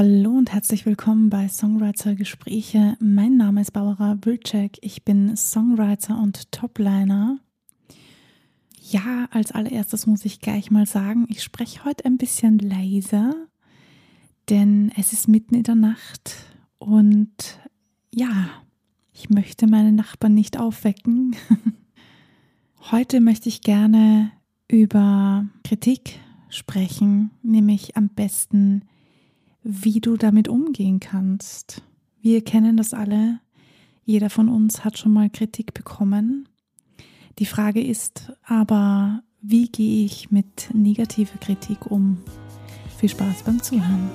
Hallo und herzlich willkommen bei Songwriter Gespräche. Mein Name ist Barbara Wilczek. Ich bin Songwriter und Topliner. Ja, als allererstes muss ich gleich mal sagen, ich spreche heute ein bisschen leiser, denn es ist mitten in der Nacht und ja, ich möchte meine Nachbarn nicht aufwecken. Heute möchte ich gerne über Kritik sprechen, nämlich am besten, wie du damit umgehen kannst. Wir kennen das alle. Jeder von uns hat schon mal Kritik bekommen. Die Frage ist aber, wie gehe ich mit negativer Kritik um? Viel Spaß beim Zuhören.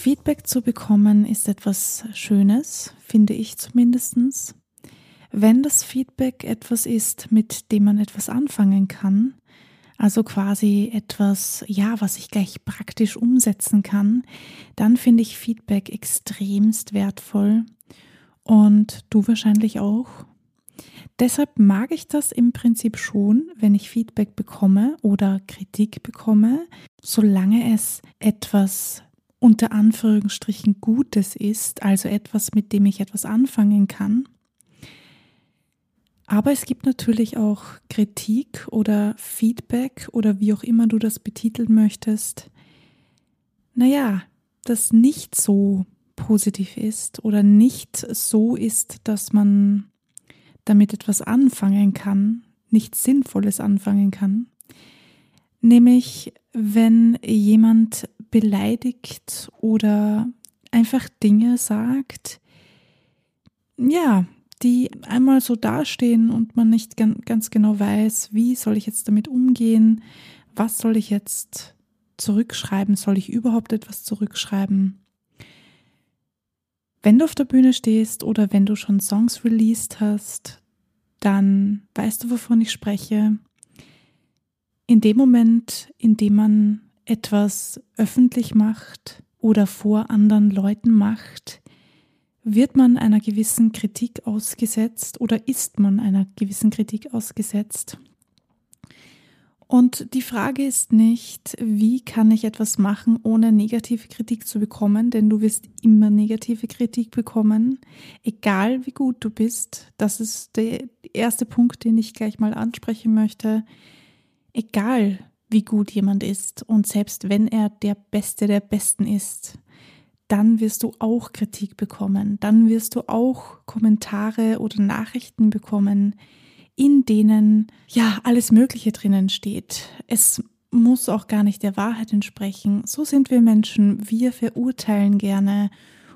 Feedback zu bekommen ist etwas Schönes, finde ich zumindest. Wenn das Feedback etwas ist, mit dem man etwas anfangen kann, also quasi etwas, ja, was ich gleich praktisch umsetzen kann, dann finde ich Feedback extremst wertvoll und du wahrscheinlich auch. Deshalb mag ich das im Prinzip schon, wenn ich Feedback bekomme oder Kritik bekomme, solange es etwas unter Anführungsstrichen Gutes ist, also etwas, mit dem ich etwas anfangen kann. Aber es gibt natürlich auch Kritik oder Feedback oder wie auch immer du das betiteln möchtest. Naja, das nicht so positiv ist oder nicht so ist, dass man damit etwas anfangen kann, nichts Sinnvolles anfangen kann. Nämlich, wenn jemand beleidigt oder einfach Dinge sagt, ja, die einmal so dastehen und man nicht ganz genau weiß, wie soll ich jetzt damit umgehen, was soll ich jetzt zurückschreiben, soll ich überhaupt etwas zurückschreiben. Wenn du auf der Bühne stehst oder wenn du schon Songs released hast, dann weißt du, wovon ich spreche. In dem Moment, in dem man etwas öffentlich macht oder vor anderen Leuten macht, wird man einer gewissen Kritik ausgesetzt oder ist man einer gewissen Kritik ausgesetzt. Und die Frage ist nicht, wie kann ich etwas machen, ohne negative Kritik zu bekommen, denn du wirst immer negative Kritik bekommen, egal wie gut du bist. Das ist der erste Punkt, den ich gleich mal ansprechen möchte. Egal wie gut jemand ist und selbst wenn er der Beste der Besten ist, dann wirst du auch Kritik bekommen, dann wirst du auch Kommentare oder Nachrichten bekommen, in denen ja alles Mögliche drinnen steht. Es muss auch gar nicht der Wahrheit entsprechen. So sind wir Menschen. Wir verurteilen gerne.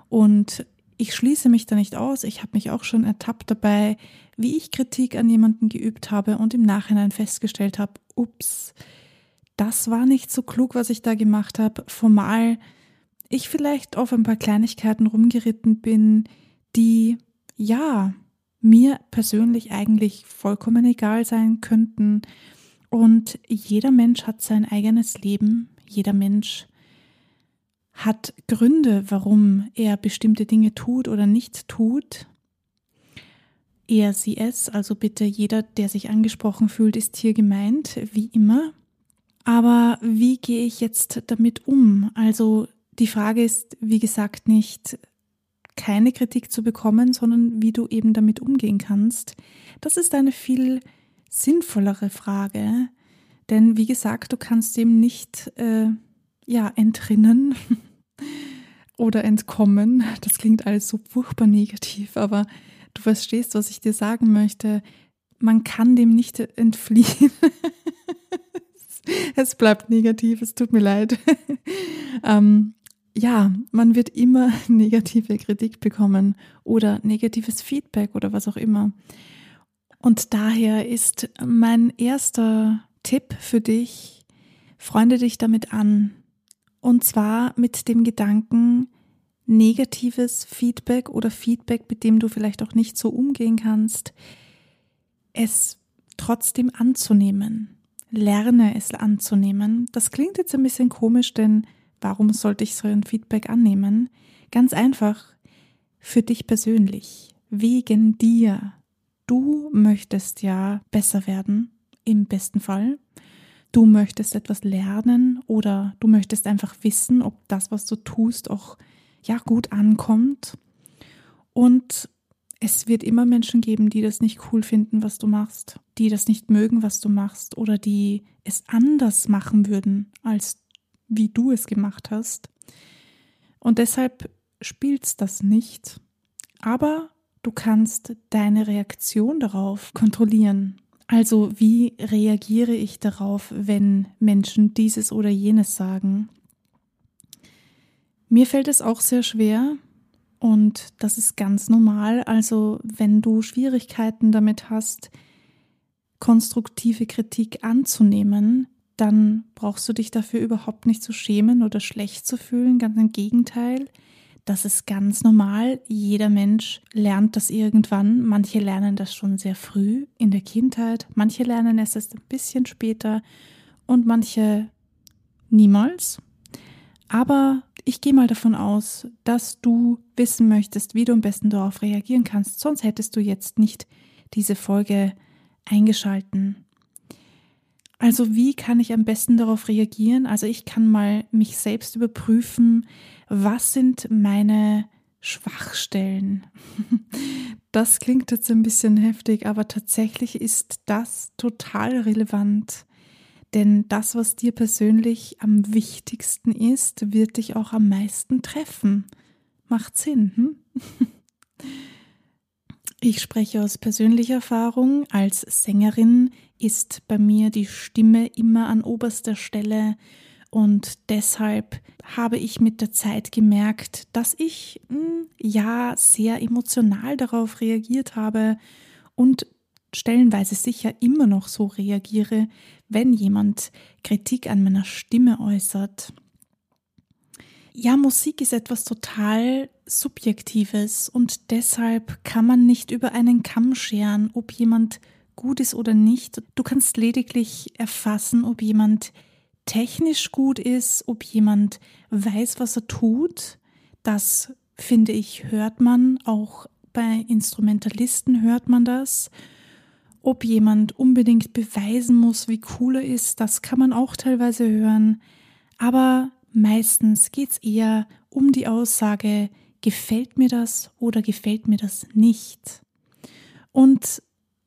Und ich schließe mich da nicht aus. Ich habe mich auch schon ertappt dabei, wie ich Kritik an jemanden geübt habe und im Nachhinein festgestellt habe, ups, das war nicht so klug, was ich da gemacht habe. Formal ich vielleicht auf ein paar Kleinigkeiten rumgeritten bin, die ja mir persönlich eigentlich vollkommen egal sein könnten. Und jeder Mensch hat sein eigenes Leben, jeder Mensch hat Gründe, warum er bestimmte Dinge tut oder nicht tut. Er, sie, es, also bitte jeder, der sich angesprochen fühlt, ist hier gemeint, wie immer. Aber wie gehe ich jetzt damit um? Also die Frage ist, wie gesagt, nicht, keine Kritik zu bekommen, sondern wie du eben damit umgehen kannst. Das ist eine viel sinnvollere Frage, denn wie gesagt, du kannst dem nicht äh, ja entrinnen oder entkommen. Das klingt alles so furchtbar negativ, aber du verstehst, was ich dir sagen möchte. Man kann dem nicht entfliehen. es bleibt negativ, es tut mir leid. ähm, ja, man wird immer negative Kritik bekommen oder negatives Feedback oder was auch immer. Und daher ist mein erster Tipp für dich, freunde dich damit an. Und zwar mit dem Gedanken, negatives Feedback oder Feedback, mit dem du vielleicht auch nicht so umgehen kannst, es trotzdem anzunehmen. lerne es anzunehmen. Das klingt jetzt ein bisschen komisch, denn warum sollte ich so ein Feedback annehmen? Ganz einfach, für dich persönlich, wegen dir. Du möchtest ja besser werden, im besten Fall. Du möchtest etwas lernen oder du möchtest einfach wissen, ob das, was du tust, auch ja gut ankommt. Und es wird immer Menschen geben, die das nicht cool finden, was du machst, die das nicht mögen, was du machst oder die es anders machen würden, als wie du es gemacht hast. Und deshalb spielst das nicht. Aber du kannst deine Reaktion darauf kontrollieren. Also wie reagiere ich darauf, wenn Menschen dieses oder jenes sagen? Mir fällt es auch sehr schwer, und das ist ganz normal. Also wenn du Schwierigkeiten damit hast, konstruktive Kritik anzunehmen, dann brauchst du dich dafür überhaupt nicht zu schämen oder schlecht zu fühlen. Ganz im Gegenteil. Das ist ganz normal. Jeder Mensch lernt das irgendwann. Manche lernen das schon sehr früh in der Kindheit. Manche lernen es erst ein bisschen später und manche niemals. Aber ich gehe mal davon aus, dass du wissen möchtest, wie du am besten darauf reagieren kannst, sonst hättest du jetzt nicht diese Folge eingeschalten. Also wie kann ich am besten darauf reagieren? Also ich kann mal mich selbst überprüfen, was sind meine Schwachstellen. Das klingt jetzt ein bisschen heftig, aber tatsächlich ist das total relevant. Denn das, was dir persönlich am wichtigsten ist, wird dich auch am meisten treffen. Macht Sinn, hm? Ich spreche aus persönlicher Erfahrung. Als Sängerin ist bei mir die Stimme immer an oberster Stelle und deshalb habe ich mit der Zeit gemerkt, dass ich hm, ja sehr emotional darauf reagiert habe und stellenweise sicher immer noch so reagiere, wenn jemand Kritik an meiner Stimme äußert. Ja, Musik ist etwas total Subjektives und deshalb kann man nicht über einen Kamm scheren, ob jemand gut ist oder nicht. Du kannst lediglich erfassen, ob jemand technisch gut ist, ob jemand weiß, was er tut. Das finde ich, hört man auch bei Instrumentalisten hört man das. Ob jemand unbedingt beweisen muss, wie cool er ist, das kann man auch teilweise hören. Aber meistens geht es eher um die Aussage, gefällt mir das oder gefällt mir das nicht. Und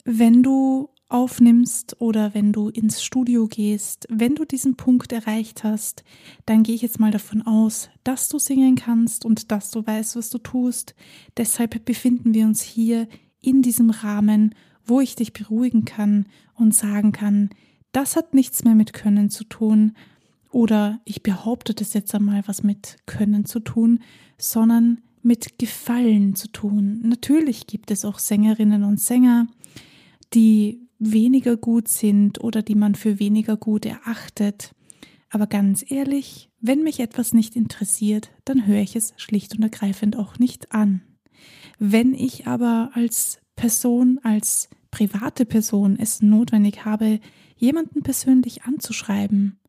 wenn du aufnimmst oder wenn du ins Studio gehst, wenn du diesen Punkt erreicht hast, dann gehe ich jetzt mal davon aus, dass du singen kannst und dass du weißt, was du tust. Deshalb befinden wir uns hier in diesem Rahmen wo ich dich beruhigen kann und sagen kann, das hat nichts mehr mit Können zu tun oder ich behaupte das jetzt einmal was mit Können zu tun, sondern mit Gefallen zu tun. Natürlich gibt es auch Sängerinnen und Sänger, die weniger gut sind oder die man für weniger gut erachtet. Aber ganz ehrlich, wenn mich etwas nicht interessiert, dann höre ich es schlicht und ergreifend auch nicht an. Wenn ich aber als Person, als private Person es notwendig habe, jemanden persönlich anzuschreiben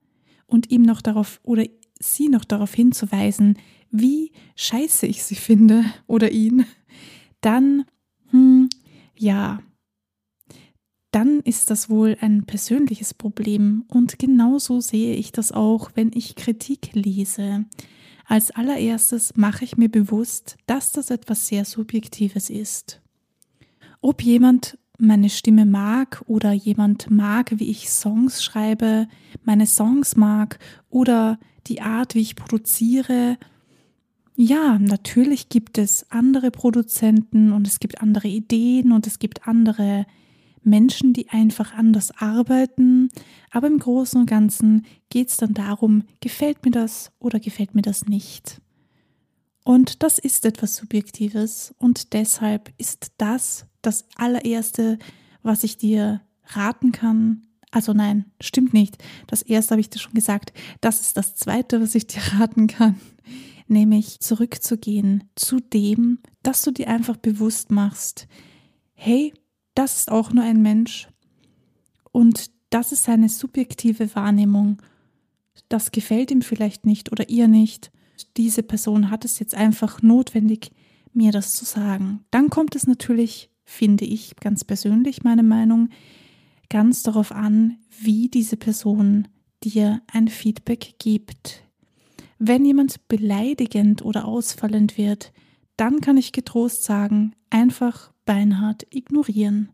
und ihm noch darauf oder sie noch darauf hinzuweisen, wie scheiße ich sie finde oder ihn, dann, hm, ja, dann ist das wohl ein persönliches Problem und genauso sehe ich das auch, wenn ich Kritik lese. Als allererstes mache ich mir bewusst, dass das etwas sehr Subjektives ist. Ob jemand meine Stimme mag oder jemand mag, wie ich Songs schreibe, meine Songs mag oder die Art, wie ich produziere. Ja, natürlich gibt es andere Produzenten und es gibt andere Ideen und es gibt andere Menschen, die einfach anders arbeiten. Aber im Großen und Ganzen geht es dann darum, gefällt mir das oder gefällt mir das nicht. Und das ist etwas Subjektives und deshalb ist das das allererste, was ich dir raten kann. Also nein, stimmt nicht. Das erste habe ich dir schon gesagt. Das ist das zweite, was ich dir raten kann. Nämlich zurückzugehen zu dem, dass du dir einfach bewusst machst, hey, das ist auch nur ein Mensch und das ist seine subjektive Wahrnehmung. Das gefällt ihm vielleicht nicht oder ihr nicht. Diese Person hat es jetzt einfach notwendig, mir das zu sagen. Dann kommt es natürlich, finde ich ganz persönlich meine Meinung, ganz darauf an, wie diese Person dir ein Feedback gibt. Wenn jemand beleidigend oder ausfallend wird, dann kann ich getrost sagen, einfach beinhart ignorieren.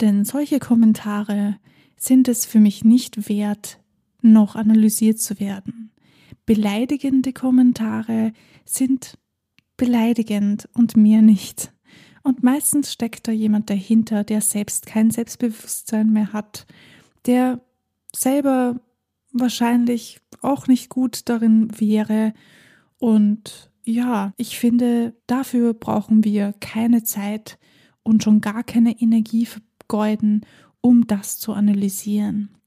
Denn solche Kommentare sind es für mich nicht wert, noch analysiert zu werden. Beleidigende Kommentare sind beleidigend und mir nicht. Und meistens steckt da jemand dahinter, der selbst kein Selbstbewusstsein mehr hat, der selber wahrscheinlich auch nicht gut darin wäre. Und ja, ich finde, dafür brauchen wir keine Zeit und schon gar keine Energie vergeuden, um das zu analysieren.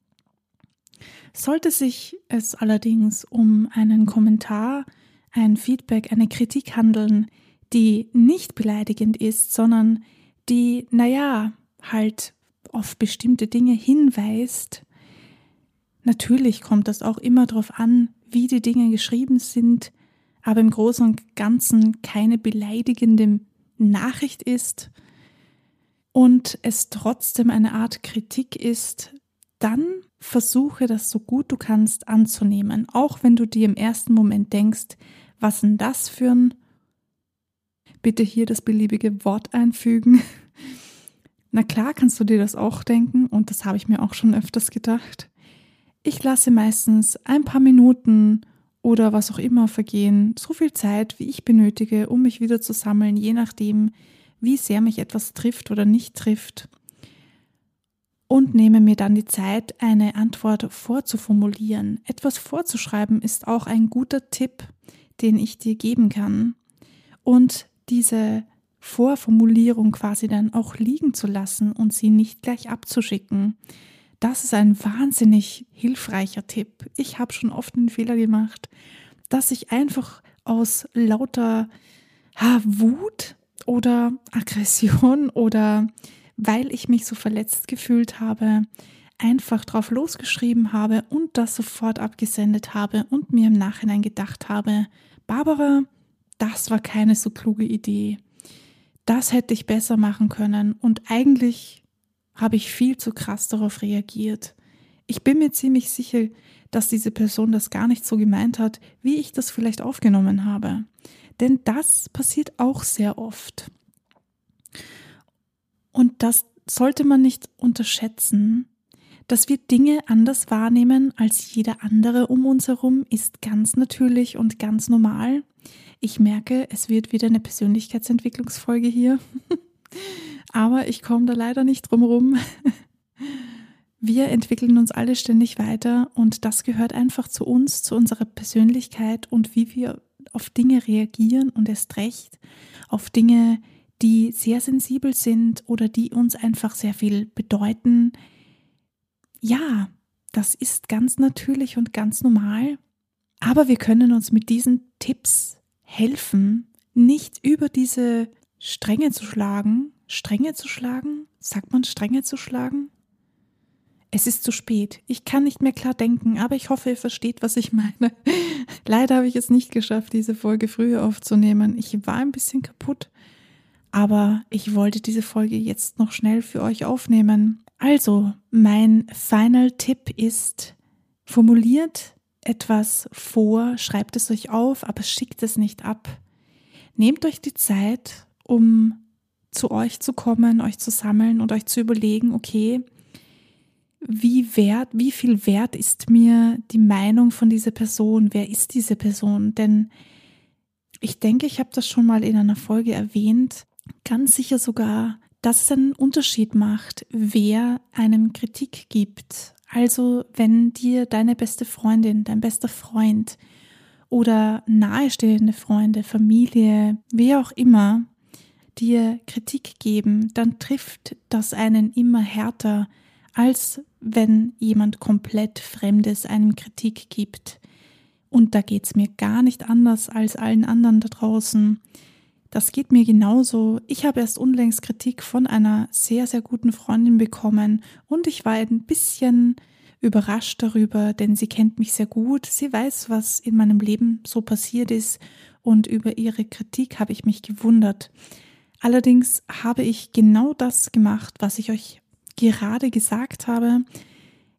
Sollte sich es allerdings um einen Kommentar, ein Feedback, eine Kritik handeln, die nicht beleidigend ist, sondern die, naja, halt auf bestimmte Dinge hinweist, natürlich kommt das auch immer darauf an, wie die Dinge geschrieben sind, aber im Großen und Ganzen keine beleidigende Nachricht ist und es trotzdem eine Art Kritik ist, dann versuche das so gut du kannst anzunehmen, auch wenn du dir im ersten Moment denkst, was denn das für ein bitte hier das beliebige Wort einfügen. Na klar kannst du dir das auch denken und das habe ich mir auch schon öfters gedacht. Ich lasse meistens ein paar Minuten oder was auch immer vergehen, so viel Zeit, wie ich benötige, um mich wieder zu sammeln, je nachdem, wie sehr mich etwas trifft oder nicht trifft. Und nehme mir dann die Zeit, eine Antwort vorzuformulieren. Etwas vorzuschreiben ist auch ein guter Tipp, den ich dir geben kann. Und diese Vorformulierung quasi dann auch liegen zu lassen und sie nicht gleich abzuschicken. Das ist ein wahnsinnig hilfreicher Tipp. Ich habe schon oft den Fehler gemacht, dass ich einfach aus lauter Wut oder Aggression oder weil ich mich so verletzt gefühlt habe, einfach drauf losgeschrieben habe und das sofort abgesendet habe und mir im Nachhinein gedacht habe, Barbara, das war keine so kluge Idee. Das hätte ich besser machen können und eigentlich habe ich viel zu krass darauf reagiert. Ich bin mir ziemlich sicher, dass diese Person das gar nicht so gemeint hat, wie ich das vielleicht aufgenommen habe. Denn das passiert auch sehr oft. Das sollte man nicht unterschätzen. Dass wir Dinge anders wahrnehmen als jeder andere um uns herum, ist ganz natürlich und ganz normal. Ich merke, es wird wieder eine Persönlichkeitsentwicklungsfolge hier. Aber ich komme da leider nicht drum rum. Wir entwickeln uns alle ständig weiter und das gehört einfach zu uns, zu unserer Persönlichkeit und wie wir auf Dinge reagieren und erst recht auf Dinge, die sehr sensibel sind oder die uns einfach sehr viel bedeuten. Ja, das ist ganz natürlich und ganz normal. Aber wir können uns mit diesen Tipps helfen, nicht über diese Stränge zu schlagen. Stränge zu schlagen? Sagt man Stränge zu schlagen? Es ist zu spät. Ich kann nicht mehr klar denken, aber ich hoffe, ihr versteht, was ich meine. Leider habe ich es nicht geschafft, diese Folge früher aufzunehmen. Ich war ein bisschen kaputt, aber ich wollte diese Folge jetzt noch schnell für euch aufnehmen. Also, mein Final Tipp ist, formuliert etwas vor, schreibt es euch auf, aber schickt es nicht ab. Nehmt euch die Zeit, um zu euch zu kommen, euch zu sammeln und euch zu überlegen, okay, wie wert, wie viel wert ist mir die Meinung von dieser Person? Wer ist diese Person? Denn ich denke, ich habe das schon mal in einer Folge erwähnt, ganz sicher sogar, dass es einen Unterschied macht, wer einem Kritik gibt. Also wenn dir deine beste Freundin, dein bester Freund oder nahestehende Freunde, Familie, wer auch immer dir Kritik geben, dann trifft das einen immer härter, als wenn jemand komplett Fremdes einem Kritik gibt. Und da geht's mir gar nicht anders als allen anderen da draußen. Das geht mir genauso. Ich habe erst unlängst Kritik von einer sehr, sehr guten Freundin bekommen und ich war ein bisschen überrascht darüber, denn sie kennt mich sehr gut. Sie weiß, was in meinem Leben so passiert ist und über ihre Kritik habe ich mich gewundert. Allerdings habe ich genau das gemacht, was ich euch gerade gesagt habe.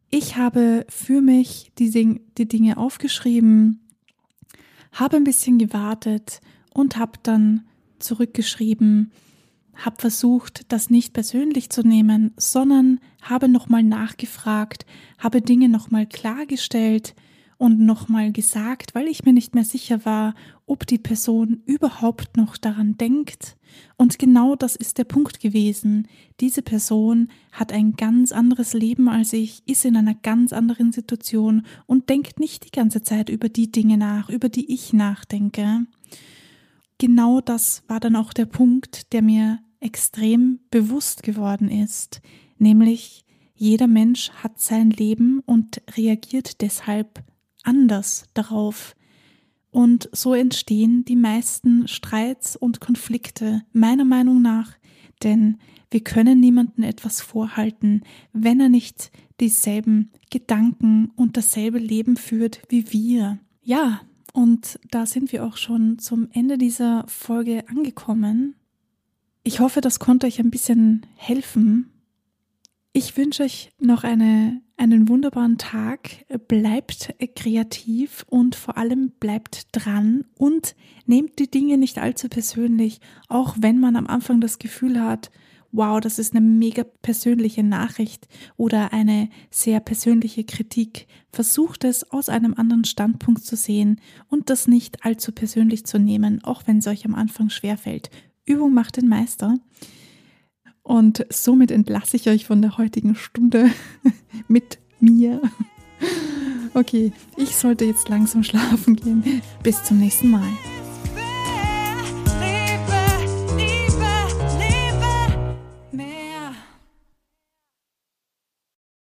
Ich habe für mich die, die Dinge aufgeschrieben, habe ein bisschen gewartet und habe dann zurückgeschrieben, habe versucht, das nicht persönlich zu nehmen, sondern habe nochmal nachgefragt, habe Dinge nochmal klargestellt und nochmal gesagt, weil ich mir nicht mehr sicher war, ob die Person überhaupt noch daran denkt. Und genau das ist der Punkt gewesen. Diese Person hat ein ganz anderes Leben als ich, ist in einer ganz anderen Situation und denkt nicht die ganze Zeit über die Dinge nach, über die ich nachdenke. Genau das war dann auch der Punkt, der mir extrem bewusst geworden ist, nämlich jeder Mensch hat sein Leben und reagiert deshalb anders darauf. Und so entstehen die meisten Streits und Konflikte, meiner Meinung nach, denn wir können niemandem etwas vorhalten, wenn er nicht dieselben Gedanken und dasselbe Leben führt wie wir. Ja, und da sind wir auch schon zum Ende dieser Folge angekommen. Ich hoffe, das konnte euch ein bisschen helfen, ich wünsche euch noch eine, einen wunderbaren Tag. Bleibt kreativ und vor allem bleibt dran und nehmt die Dinge nicht allzu persönlich, auch wenn man am Anfang das Gefühl hat, wow, das ist eine mega persönliche Nachricht oder eine sehr persönliche Kritik. Versucht es aus einem anderen Standpunkt zu sehen und das nicht allzu persönlich zu nehmen, auch wenn es euch am Anfang schwerfällt. Übung macht den Meister. Und somit entlasse ich euch von der heutigen Stunde mit mir. Okay, ich sollte jetzt langsam schlafen gehen. Bis zum nächsten Mal.